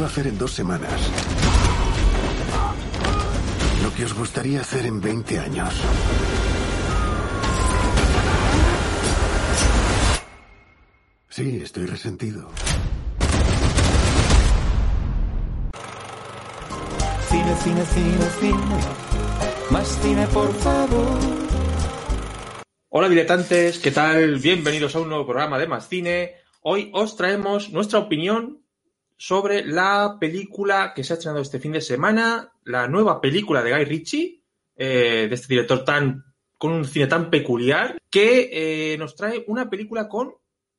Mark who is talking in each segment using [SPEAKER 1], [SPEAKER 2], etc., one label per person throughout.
[SPEAKER 1] Puedo hacer en dos semanas lo que os gustaría hacer en 20 años. Sí, estoy resentido.
[SPEAKER 2] Cine, cine, cine, cine. Más cine, por favor.
[SPEAKER 3] Hola diletantes, ¿qué tal? Bienvenidos a un nuevo programa de Más Cine. Hoy os traemos nuestra opinión sobre la película que se ha estrenado este fin de semana, la nueva película de Guy Ritchie, eh, de este director tan con un cine tan peculiar, que eh, nos trae una película con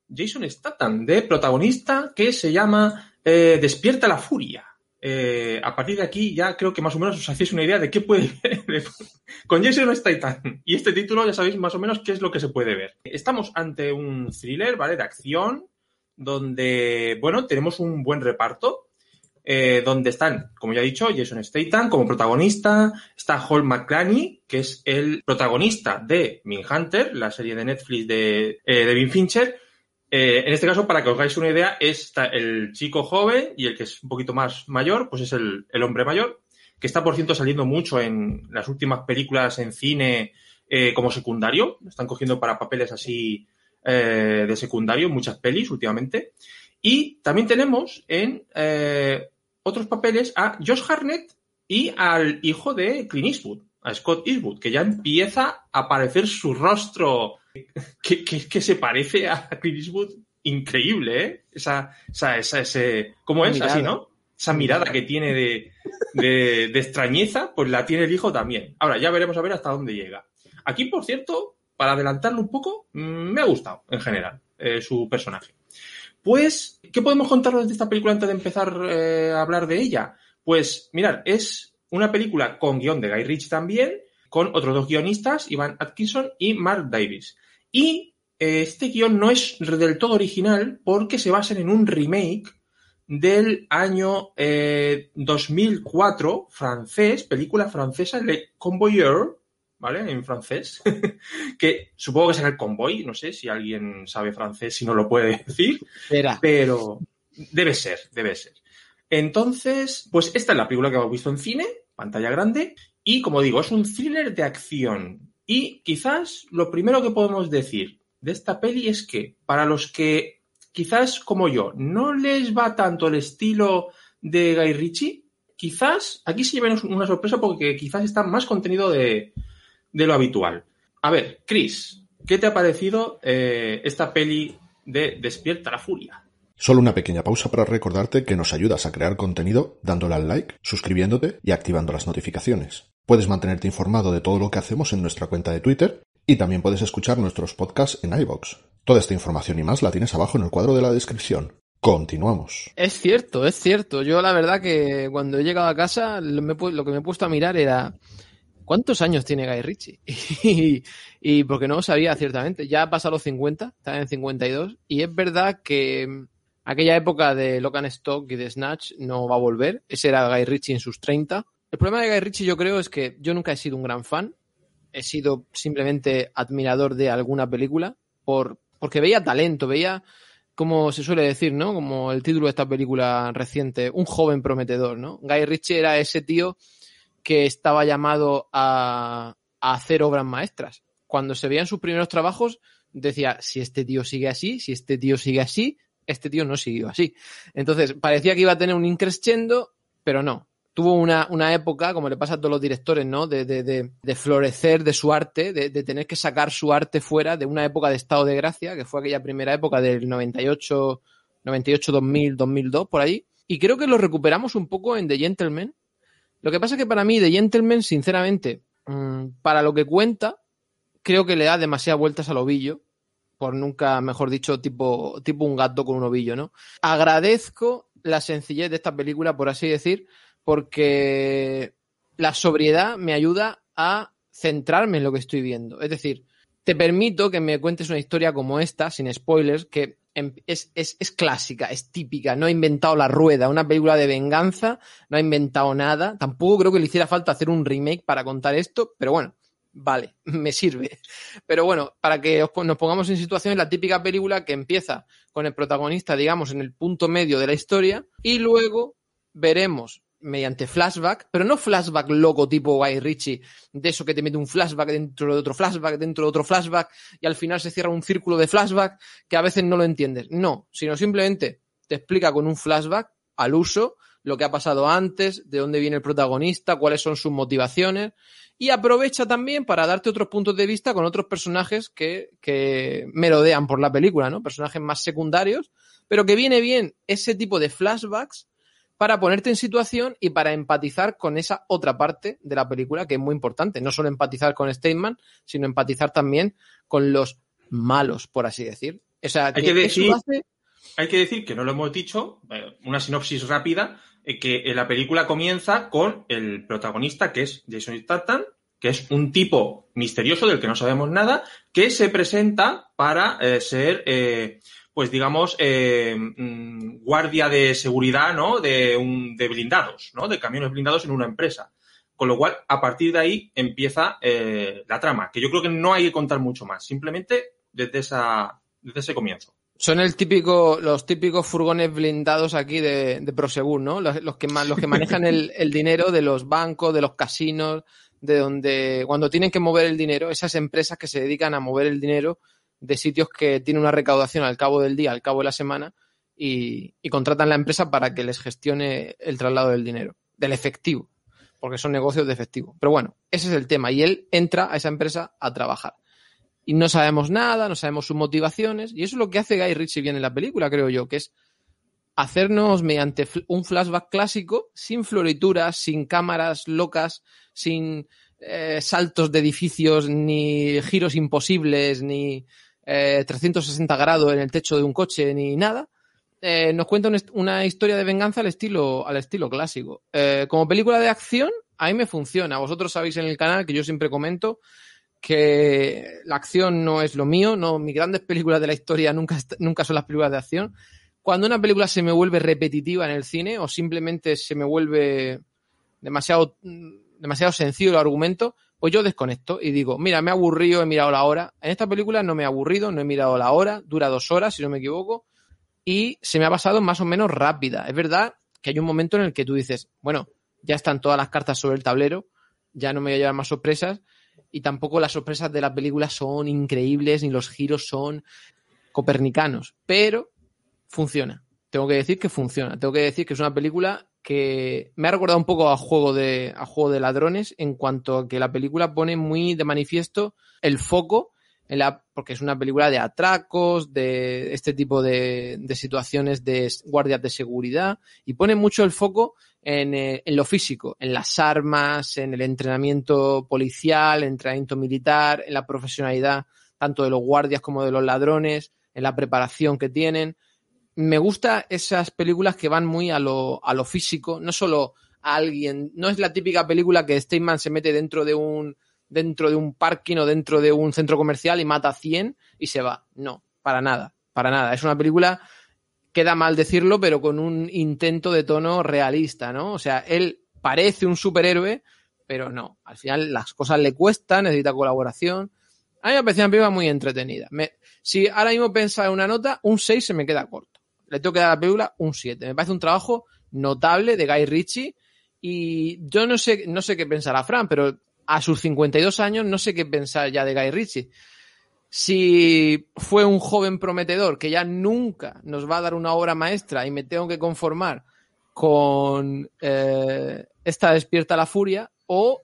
[SPEAKER 3] Jason Statham de protagonista que se llama eh, Despierta la Furia. Eh, a partir de aquí ya creo que más o menos os hacéis una idea de qué puede ver con Jason Statham. Y este título ya sabéis más o menos qué es lo que se puede ver. Estamos ante un thriller, ¿vale? De acción, donde, bueno, tenemos un buen reparto. eh, donde están, como ya he dicho, Jason Statham como protagonista, está Hall McClaney, que es el protagonista de Hunter, la serie de Netflix de eh, David Fincher, eh, en este caso, para que os hagáis una idea, está el chico joven y el que es un poquito más mayor, pues es el, el hombre mayor, que está, por cierto, saliendo mucho en las últimas películas en cine eh, como secundario. Están cogiendo para papeles así eh, de secundario, muchas pelis últimamente. Y también tenemos en eh, otros papeles a Josh Harnett y al hijo de Clint Eastwood, a Scott Eastwood, que ya empieza a aparecer su rostro que, que, que se parece a Clint Eastwood increíble, ¿eh? Esa, esa, esa, ese, ¿cómo es?
[SPEAKER 4] Mirada.
[SPEAKER 3] Así, ¿no? Esa mirada que tiene de, de, de extrañeza, pues la tiene el hijo también. Ahora, ya veremos a ver hasta dónde llega. Aquí, por cierto, para adelantarlo un poco, mm, me ha gustado en general eh, su personaje. Pues, ¿qué podemos contarnos de esta película antes de empezar eh, a hablar de ella? Pues, mirad, es una película con guion de Guy Ritchie también, con otros dos guionistas, Ivan Atkinson y Mark Davis. Y eh, este guion no es del todo original porque se basa en un remake del año eh, 2004, francés, película francesa, Le Convoyeur, ¿vale? En francés, que supongo que será el convoy, no sé si alguien sabe francés, si no lo puede decir, pero debe ser, debe ser. Entonces, pues esta es la película que hemos visto en cine, pantalla grande, y como digo, es un thriller de acción. Y quizás lo primero que podemos decir de esta peli es que para los que quizás como yo no les va tanto el estilo de Guy Ritchie, quizás aquí se lleven una sorpresa porque quizás está más contenido de, de lo habitual. A ver, Chris, ¿qué te ha parecido eh, esta peli de Despierta la Furia?
[SPEAKER 5] Solo una pequeña pausa para recordarte que nos ayudas a crear contenido dándole al like, suscribiéndote y activando las notificaciones. Puedes mantenerte informado de todo lo que hacemos en nuestra cuenta de Twitter y también puedes escuchar nuestros podcasts en iVoox. Toda esta información y más la tienes abajo en el cuadro de la descripción. Continuamos.
[SPEAKER 4] Es cierto, es cierto. Yo la verdad que cuando he llegado a casa lo, me lo que me he puesto a mirar era ¿cuántos años tiene Guy Ritchie? y, porque no lo sabía ciertamente. Ya ha pasado los 50, está en 52 y es verdad que mm, aquella época de Lock and Stock y de Snatch no va a volver. Ese era Guy Ritchie en sus 30. El problema de Guy Ritchie yo creo es que yo nunca he sido un gran fan. He sido simplemente admirador de alguna película por, porque veía talento, veía como se suele decir, ¿no? Como el título de esta película reciente, un joven prometedor, ¿no? Guy Ritchie era ese tío que estaba llamado a, a hacer obras maestras. Cuando se veían sus primeros trabajos, decía, si este tío sigue así, si este tío sigue así, este tío no siguió así. Entonces, parecía que iba a tener un increscendo, pero no. Tuvo una, una época, como le pasa a todos los directores, ¿no? De, de, de, de florecer de su arte, de, tener que sacar su arte fuera de una época de estado de gracia, que fue aquella primera época del 98, 98, 2000, 2002, por ahí. Y creo que lo recuperamos un poco en The Gentleman. Lo que pasa es que para mí The Gentleman, sinceramente, mmm, para lo que cuenta, creo que le da demasiadas vueltas al ovillo por nunca, mejor dicho, tipo, tipo un gato con un ovillo, ¿no? Agradezco la sencillez de esta película, por así decir, porque la sobriedad me ayuda a centrarme en lo que estoy viendo. Es decir, te permito que me cuentes una historia como esta, sin spoilers, que es, es, es, clásica, es típica, no ha inventado la rueda, una película de venganza, no ha inventado nada. Tampoco creo que le hiciera falta hacer un remake para contar esto, pero bueno, vale, me sirve. Pero bueno, para que nos pongamos en situación, es la típica película que empieza con el protagonista, digamos, en el punto medio de la historia y luego veremos mediante flashback, pero no flashback loco tipo Guy Ritchie, de eso que te mete un flashback dentro de otro flashback, dentro de otro flashback, y al final se cierra un círculo de flashback que a veces no lo entiendes. No, sino simplemente te explica con un flashback al uso lo que ha pasado antes, de dónde viene el protagonista, cuáles son sus motivaciones, y aprovecha también para darte otros puntos de vista con otros personajes que, que merodean por la película, ¿no? Personajes más secundarios, pero que viene bien ese tipo de flashbacks para ponerte en situación y para empatizar con esa otra parte de la película que es muy importante. No solo empatizar con Steinman, sino empatizar también con los malos, por así decir. O sea,
[SPEAKER 3] hay, que decir, hay que decir que no lo hemos dicho, eh, una sinopsis rápida, eh, que la película comienza con el protagonista que es Jason Statham, que es un tipo misterioso del que no sabemos nada, que se presenta para eh, ser pues digamos, eh, mm, guardia de seguridad, ¿no? De, un, de blindados, ¿no? De camiones blindados en una empresa. Con lo cual, a partir de ahí empieza eh, la trama, que yo creo que no hay que contar mucho más, simplemente desde, esa, desde ese comienzo.
[SPEAKER 4] Son el típico, los típicos furgones blindados aquí de, de Prosegur, ¿no? Los, que, los que manejan el, el dinero de los bancos, de los casinos, de donde, cuando tienen que mover el dinero, esas empresas que se dedican a mover el dinero de sitios que tienen una recaudación al cabo del día, al cabo de la semana, y, contratan la empresa para que les gestione el traslado del dinero, del efectivo, porque son negocios de efectivo. Pero bueno, ese es el tema. Y él entra a esa empresa a trabajar. Y no sabemos nada, no sabemos sus motivaciones, y eso es lo que hace Guy Ritchie bien en la película, creo yo, que es hacernos mediante un flashback clásico, sin florituras, sin cámaras locas, sin eh, saltos de edificios, ni giros imposibles, ni 360 eh, grados en el techo de un coche ni nada. Eh, nos cuenta una historia de venganza al estilo, al estilo clásico. Eh, como película de acción, a mí me funciona. Vosotros sabéis en el canal que yo siempre comento que la acción no es lo mío, no, mis grandes películas de la historia nunca, nunca son las películas de acción. Cuando una película se me vuelve repetitiva en el cine o simplemente se me vuelve demasiado, demasiado sencillo el argumento, pues yo desconecto y digo, mira, me he aburrido, he mirado la hora. En esta película no me he aburrido, no he mirado la hora, dura dos horas, si no me equivoco, y se me ha pasado más o menos rápida. Es verdad que hay un momento en el que tú dices, bueno, ya están todas las cartas sobre el tablero, ya no me voy a llevar más sorpresas, y tampoco las sorpresas de la película son increíbles, ni los giros son copernicanos, pero funciona. Tengo que decir que funciona. Tengo que decir que es una película que me ha recordado un poco a juego de a juego de ladrones en cuanto a que la película pone muy de manifiesto el foco en la porque es una película de atracos de este tipo de, de situaciones de guardias de seguridad y pone mucho el foco en, eh, en, lo físico en las armas en el entrenamiento policial entrenamiento militar en la profesionalidad tanto de los guardias como de los ladrones en la preparación que tienen me gusta esas películas que van muy a lo, a lo físico, no solo a alguien, no es la típica película que Steinman se mete dentro de un dentro de un parking o dentro de un centro comercial y mata a 100 y se va. No, para nada, para nada. Es una película, queda mal decirlo, pero con un intento de tono realista, ¿no? O sea, él parece un superhéroe, pero no. Al final las cosas le cuestan, necesita colaboración. A mí me parece una película muy entretenida. Me, si ahora mismo pensaba en una nota, un 6 se me queda corto le tengo que dar a la película un 7. Me parece un trabajo notable de Guy Ritchie y yo no sé, no sé qué pensará Fran, pero a sus 52 años no sé qué pensar ya de Guy Ritchie. Si fue un joven prometedor que ya nunca nos va a dar una obra maestra y me tengo que conformar con eh, esta despierta la furia o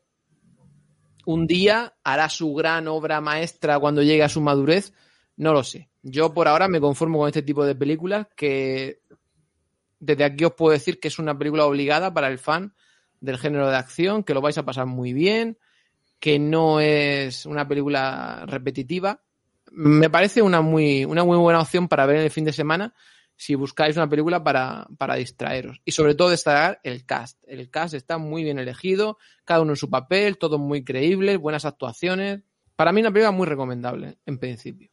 [SPEAKER 4] un día hará su gran obra maestra cuando llegue a su madurez, no lo sé. Yo por ahora me conformo con este tipo de películas que desde aquí os puedo decir que es una película obligada para el fan del género de acción, que lo vais a pasar muy bien, que no es una película repetitiva, me parece una muy, una muy buena opción para ver en el fin de semana si buscáis una película para, para distraeros. Y sobre todo destacar el cast. El cast está muy bien elegido, cada uno en su papel, todo muy creíble, buenas actuaciones. Para mí una película muy recomendable, en principio.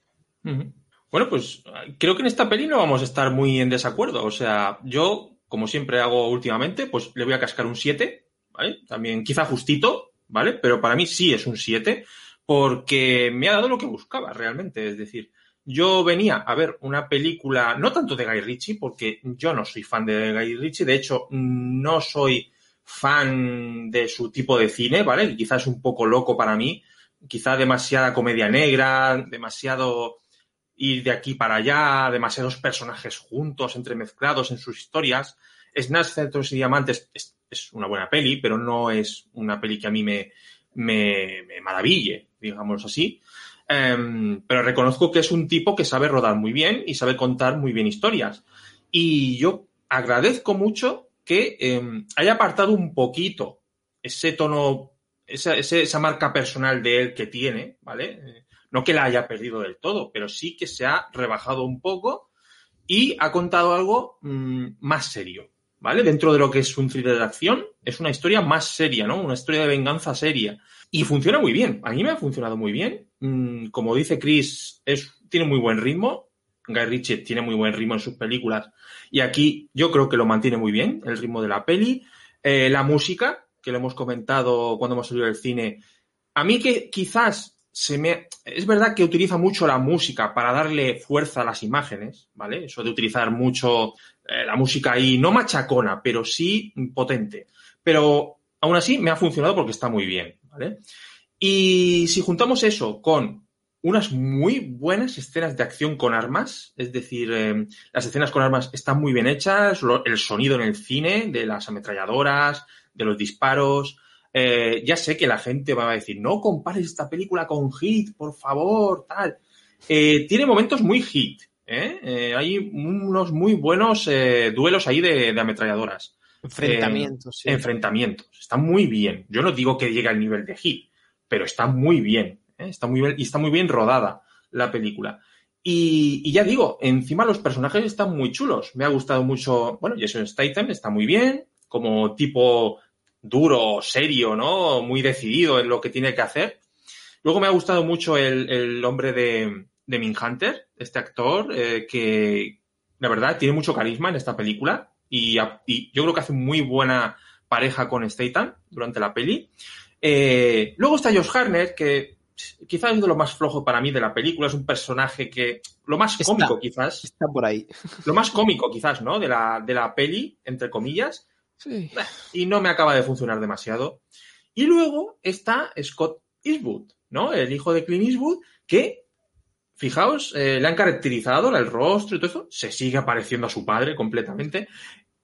[SPEAKER 3] Bueno, pues creo que en esta peli no vamos a estar muy en desacuerdo. O sea, yo, como siempre hago últimamente, pues le voy a cascar un 7, ¿vale? También quizá justito, ¿vale? Pero para mí sí es un 7, porque me ha dado lo que buscaba realmente. Es decir, yo venía a ver una película, no tanto de Guy Ritchie, porque yo no soy fan de Guy Ritchie, de hecho, no soy fan de su tipo de cine, ¿vale? Quizás es un poco loco para mí, quizá demasiada comedia negra, demasiado ir de aquí para allá, demasiados personajes juntos, entremezclados en sus historias. Snatch, Centros y Diamantes es, una buena peli, pero no es una peli que a mí me, me, me maraville, digamos así. Um, pero reconozco que es un tipo que sabe rodar muy bien y sabe contar muy bien historias. Y yo agradezco mucho que um, haya apartado un poquito ese tono, esa, esa, marca personal de él que tiene, ¿vale? No que la haya perdido del todo, pero sí que se ha rebajado un poco y ha contado algo um, más serio, ¿vale? Dentro de lo que es un thriller de acción, es una historia más seria, ¿no? Una historia de venganza seria. Y funciona muy bien. A mí me ha funcionado muy bien. Mm, como dice Chris, tiene muy buen ritmo. Guy Ritchie tiene muy buen ritmo en sus películas. Y aquí yo creo que lo mantiene muy bien, el ritmo de la peli. Eh, la música, que lo hemos comentado cuando hemos salido del cine. A mí que quizás se me... Es verdad que utiliza mucho la música para darle fuerza a las imágenes, ¿vale? Eso de utilizar mucho eh, la música ahí, no machacona, pero sí potente. Pero aún así me ha funcionado porque está muy bien. ¿vale? Y si juntamos eso con unas muy buenas escenas de acción con armas, es decir, eh, las escenas con armas están muy bien hechas, el sonido en el cine de las ametralladoras, de los disparos. Eh, ya sé que la gente va a decir, no compares esta película con Hit, por favor, tal. Eh, tiene momentos muy Hit. hay unos muy buenos duelos ahí de, de ametralladoras.
[SPEAKER 4] Enfrentamientos.
[SPEAKER 3] Eh, sí. Enfrentamientos. Está muy bien. Yo no digo que llegue al nivel de Hit, pero está muy bien. ¿eh? Está muy bien y está muy bien rodada la película. Y, y, ya digo, encima los personajes están muy chulos. Me ha gustado mucho, bueno, Jason Statham está muy bien, como tipo duro, serio, ¿no? Muy decidido en lo que tiene que hacer. Luego me ha gustado mucho el, el hombre de, de Minhunter, este actor, eh, que la verdad tiene mucho carisma en esta película y, y, yo creo que hace muy buena pareja con Statham durante la peli. Eh, luego está Josh Harnett, que quizás es de lo más flojo para mí de la película, es un personaje que, lo más
[SPEAKER 4] está,
[SPEAKER 3] cómico quizás.
[SPEAKER 4] Está por ahí.
[SPEAKER 3] Lo más cómico quizás, ¿no? De la, de la peli, entre comillas. Y no me acaba de funcionar demasiado. Y luego está Scott Eastwood, ¿no? El hijo de Clint Eastwood, que Fijaos, eh, le han caracterizado el rostro y todo eso. Se sigue pareciendo a su padre completamente.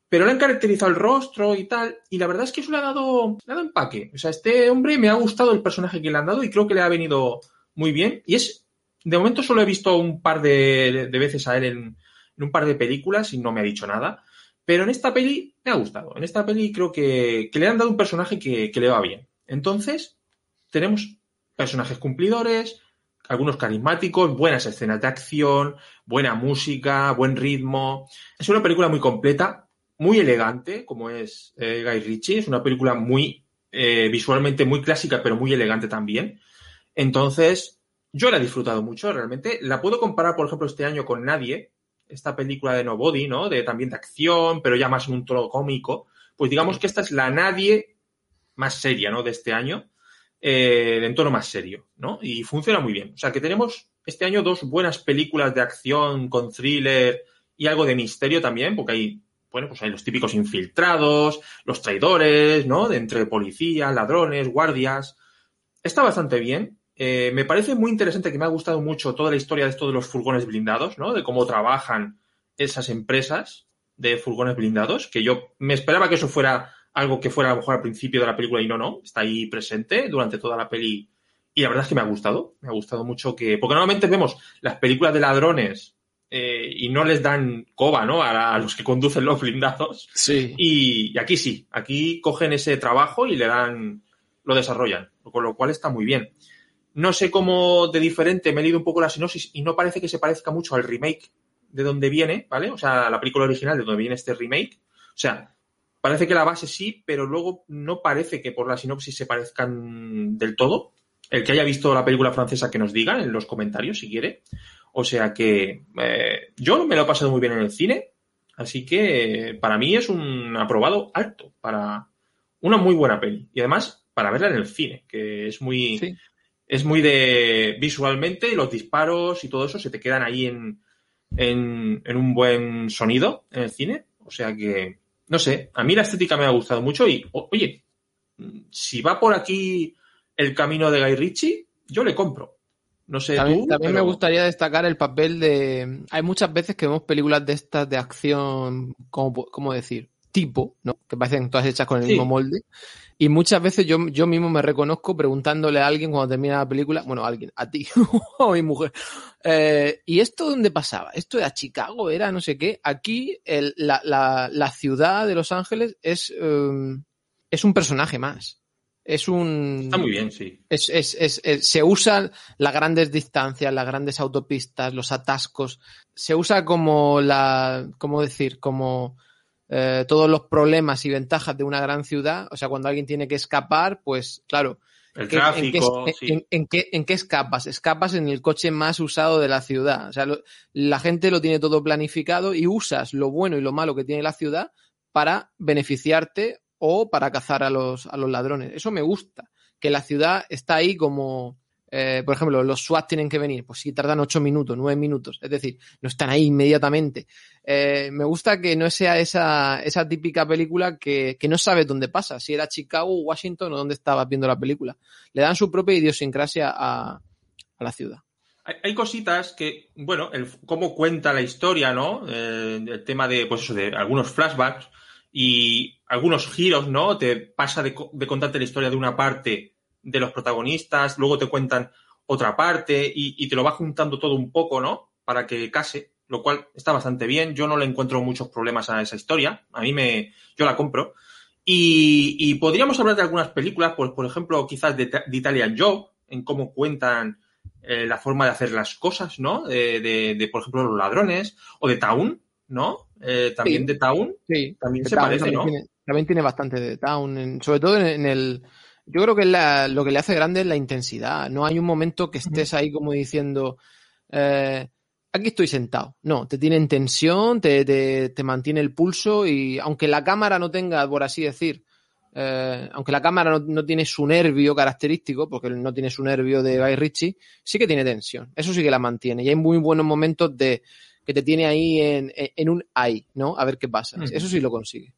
[SPEAKER 3] Pero le han caracterizado el rostro y tal. Y la verdad es que eso le ha dado, le ha dado empaque. O sea, este hombre me ha gustado el personaje que le han dado y creo que le ha venido muy bien. Y es, de momento solo he visto un par de, veces a él en, un par de películas y no me ha dicho nada. Pero en esta peli me ha gustado. En esta peli creo que, le han dado un personaje que, que le va bien. Entonces, tenemos personajes cumplidores, algunos carismáticos, buenas escenas de acción, buena música, buen ritmo. Es una película muy completa, muy elegante, como es eh, Guy Ritchie. Es una película muy eh, visualmente muy clásica, pero muy elegante también. Entonces, yo la he disfrutado mucho, realmente. La puedo comparar, por ejemplo, este año con Nadie, esta película de Nobody, ¿no? De también de acción, pero ya más en un tono cómico. Pues digamos que esta es la Nadie más seria, ¿no? De este año eh, de entorno más serio, ¿no? Y funciona muy bien. O sea que tenemos este año dos buenas películas de acción con thriller y algo de misterio también, porque hay, bueno, pues hay los típicos infiltrados, los traidores, ¿no? De entre policías, ladrones, guardias. Está bastante bien. Eh, me parece muy interesante que me ha gustado mucho toda la historia de esto de los furgones blindados, ¿no? De cómo trabajan esas empresas de furgones blindados, que yo me esperaba que eso fuera algo que fuera a lo mejor al principio de la película y no, no, está ahí presente durante toda la peli y la verdad es que me ha gustado, me ha gustado mucho que, porque normalmente vemos las películas de ladrones eh, y no les dan coba, ¿no? A, a, los que conducen los blindados.
[SPEAKER 4] Sí.
[SPEAKER 3] Y, y, aquí sí, aquí cogen ese trabajo y le dan, lo desarrollan, con lo cual está muy bien. No sé cómo de diferente, me he leído un poco la sinopsis y no parece que se parezca mucho al remake de donde viene, ¿vale? O sea, la película original de donde viene este remake. O sea, parece que la base sí, pero luego no parece que por la sinopsis se parezcan del todo. El que haya visto la película francesa que nos diga en los comentarios si quiere. O sea que eh, yo me lo he pasado muy bien en el cine, así que para mí es un aprobado alto para una muy buena peli. Y además para verla en el cine, que es muy. Es muy de visualmente, los disparos y todo eso se te quedan ahí en, en, en un buen sonido en el cine. O sea que, no sé, a mí la estética me ha gustado mucho y, o- oye, si va por aquí el camino de Guy Ritchie, yo le compro. No sé
[SPEAKER 4] También,
[SPEAKER 3] tú,
[SPEAKER 4] también me gustaría destacar el papel de. Hay muchas veces que vemos películas de estas de acción, ¿cómo, cómo decir? Tipo, ¿no? Que parecen todas hechas con el
[SPEAKER 3] Sí.
[SPEAKER 4] mismo molde. Y muchas veces yo, yo mismo me reconozco preguntándole a alguien cuando termina la película, bueno, a alguien, a ti o a mi mujer, eh, ¿y esto dónde pasaba? ¿Esto era Chicago? ¿Era no sé qué? Aquí el- la, la- la ciudad de Los Ángeles es, eh, es un personaje más. Es un.
[SPEAKER 3] Está muy bien, sí.
[SPEAKER 4] Es, es- es- es- se usan las grandes distancias, las grandes autopistas, los atascos. Se usa como la, ¿cómo decir? Como eh, todos los problemas y ventajas de una gran ciudad. O sea, cuando alguien tiene que escapar, pues claro.
[SPEAKER 3] El
[SPEAKER 4] ¿qué- en, qué,
[SPEAKER 3] tráfico,
[SPEAKER 4] en-
[SPEAKER 3] sí.
[SPEAKER 4] en- en qué, en qué escapas? Escapas en el coche más usado de la ciudad. O sea, lo- la gente lo tiene todo planificado y usas lo bueno y lo malo que tiene la ciudad para beneficiarte o para cazar a los, a los ladrones. Eso me gusta, que la ciudad está ahí como, eh, por ejemplo, los SWAT tienen que venir, pues sí, tardan ocho minutos, nueve minutos, es decir, no están ahí inmediatamente. Eh, me gusta que no sea esa, típica película que, no sabes dónde pasa, si era Chicago, Washington o dónde estabas viendo la película. Le dan su propia idiosincrasia a, la ciudad.
[SPEAKER 3] Hay, cositas que, bueno, cómo cuenta la historia, ¿no? Eh, el tema de, pues eso, de algunos flashbacks y algunos giros, ¿no? Te pasa de, de contarte la historia de una parte de los protagonistas, luego te cuentan otra parte y, y te lo va juntando todo un poco, ¿no? Para que case, lo cual está bastante bien. Yo no le encuentro muchos problemas a esa historia. A mí me, yo la compro. Y, y podríamos hablar de algunas películas, pues, por ejemplo, quizás de, de Italian Job, en cómo cuentan eh, la forma de hacer las cosas, ¿no? De, de, de, por ejemplo, los ladrones, o de Town, ¿no? Eh, también
[SPEAKER 4] Sí.
[SPEAKER 3] de Town,
[SPEAKER 4] Sí,
[SPEAKER 3] también
[SPEAKER 4] The
[SPEAKER 3] se
[SPEAKER 4] Town
[SPEAKER 3] parece,
[SPEAKER 4] también
[SPEAKER 3] ¿no?
[SPEAKER 4] Tiene, también tiene bastante de Town, en- sobre todo en, en el... Yo creo que la- lo que le hace grande es la intensidad. No hay un momento que estés ahí como diciendo, eh, aquí estoy sentado. No, te tiene en tensión, te, te, te mantiene el pulso y aunque la cámara no tenga, por así decir, eh, aunque la cámara no, no tiene su nervio característico, porque no tiene su nervio de Guy Ritchie, sí que tiene tensión. Eso sí que la mantiene. Y hay muy buenos momentos de que te tiene ahí en, en- en un ahí, ¿no? A ver qué pasa. Eso sí lo consigue.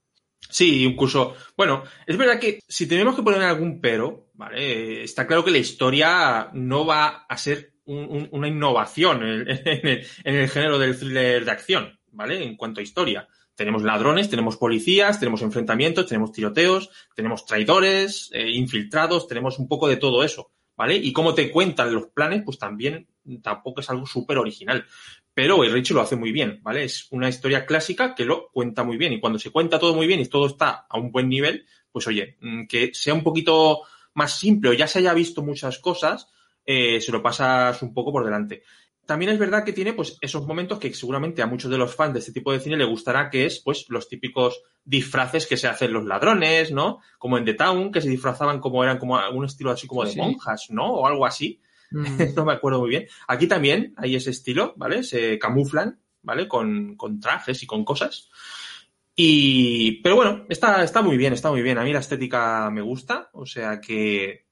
[SPEAKER 3] Sí, incluso, bueno, es verdad que si tenemos que poner algún pero, ¿vale? Está claro que la historia no va a ser un- un- una innovación en, en el, en el género del thriller de acción, ¿vale? En cuanto a historia. Tenemos ladrones, tenemos policías, tenemos enfrentamientos, tenemos tiroteos, tenemos traidores, eh, infiltrados, tenemos un poco de todo eso, ¿vale? Y cómo te cuentan los planes, pues también tampoco es algo súper original. Pero el Richie lo hace muy bien, ¿vale? Es una historia clásica que lo cuenta muy bien. Y cuando se cuenta todo muy bien y todo está a un buen nivel, pues oye, mm, que sea un poquito más simple o ya se haya visto muchas cosas, eh, se lo pasas un poco por delante. También es verdad que tiene pues esos momentos que seguramente a muchos de los fans de este tipo de cine le gustará, que es pues los típicos disfraces que se hacen los ladrones, ¿no? Como en The Town, que se disfrazaban como eran como un estilo así como de
[SPEAKER 4] Sí.
[SPEAKER 3] monjas, ¿no? O algo así. no me acuerdo muy bien. Aquí también hay ese estilo, ¿vale? Se camuflan, ¿vale? Con, con trajes y con cosas. Y, pero bueno, está, está muy bien, está muy bien. A mí la estética me gusta, o sea que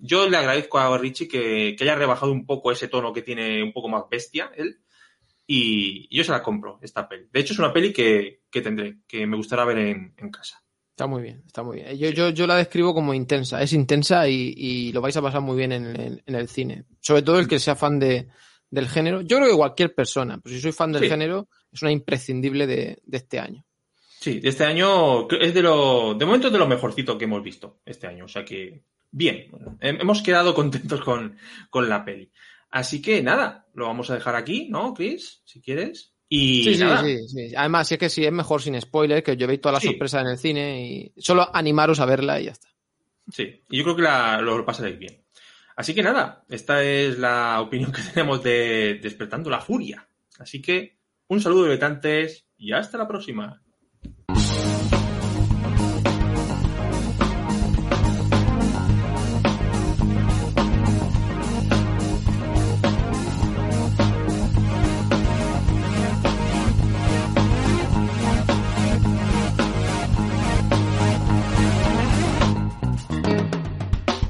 [SPEAKER 3] yo le agradezco a Richie que, que haya rebajado un poco ese tono que tiene un poco más bestia él. Y yo se la compro, esta peli. De hecho, es una peli que, que tendré, que me gustará ver en, en casa.
[SPEAKER 4] Está muy bien, está muy bien. Yo, yo, yo la describo como intensa. Es intensa y, y lo vais a pasar muy bien en, el- en el cine. Sobre todo el que sea fan de, del género. Yo creo que cualquier persona, pero si soy fan del
[SPEAKER 3] Sí.
[SPEAKER 4] género, es una imprescindible de, de este año.
[SPEAKER 3] Sí, de este año es de lo, de momento es de lo mejorcito que hemos visto este año. O sea que, bien, Hem- hemos quedado contentos con, con la peli. Así que nada, lo vamos a dejar aquí, ¿no, Chris? Si quieres. Y
[SPEAKER 4] Sí, sí,
[SPEAKER 3] nada,
[SPEAKER 4] sí, sí. Además, si es que sí, es mejor sin spoilers, que os llevéis todas las
[SPEAKER 3] Sí.
[SPEAKER 4] sorpresas en el cine y solo animaros a verla y ya está.
[SPEAKER 3] Sí, y yo creo que la- lo pasaréis bien. Así que nada, esta es la opinión que tenemos de Despertando la Furia. Así que un saludo, diletantes, y hasta la próxima.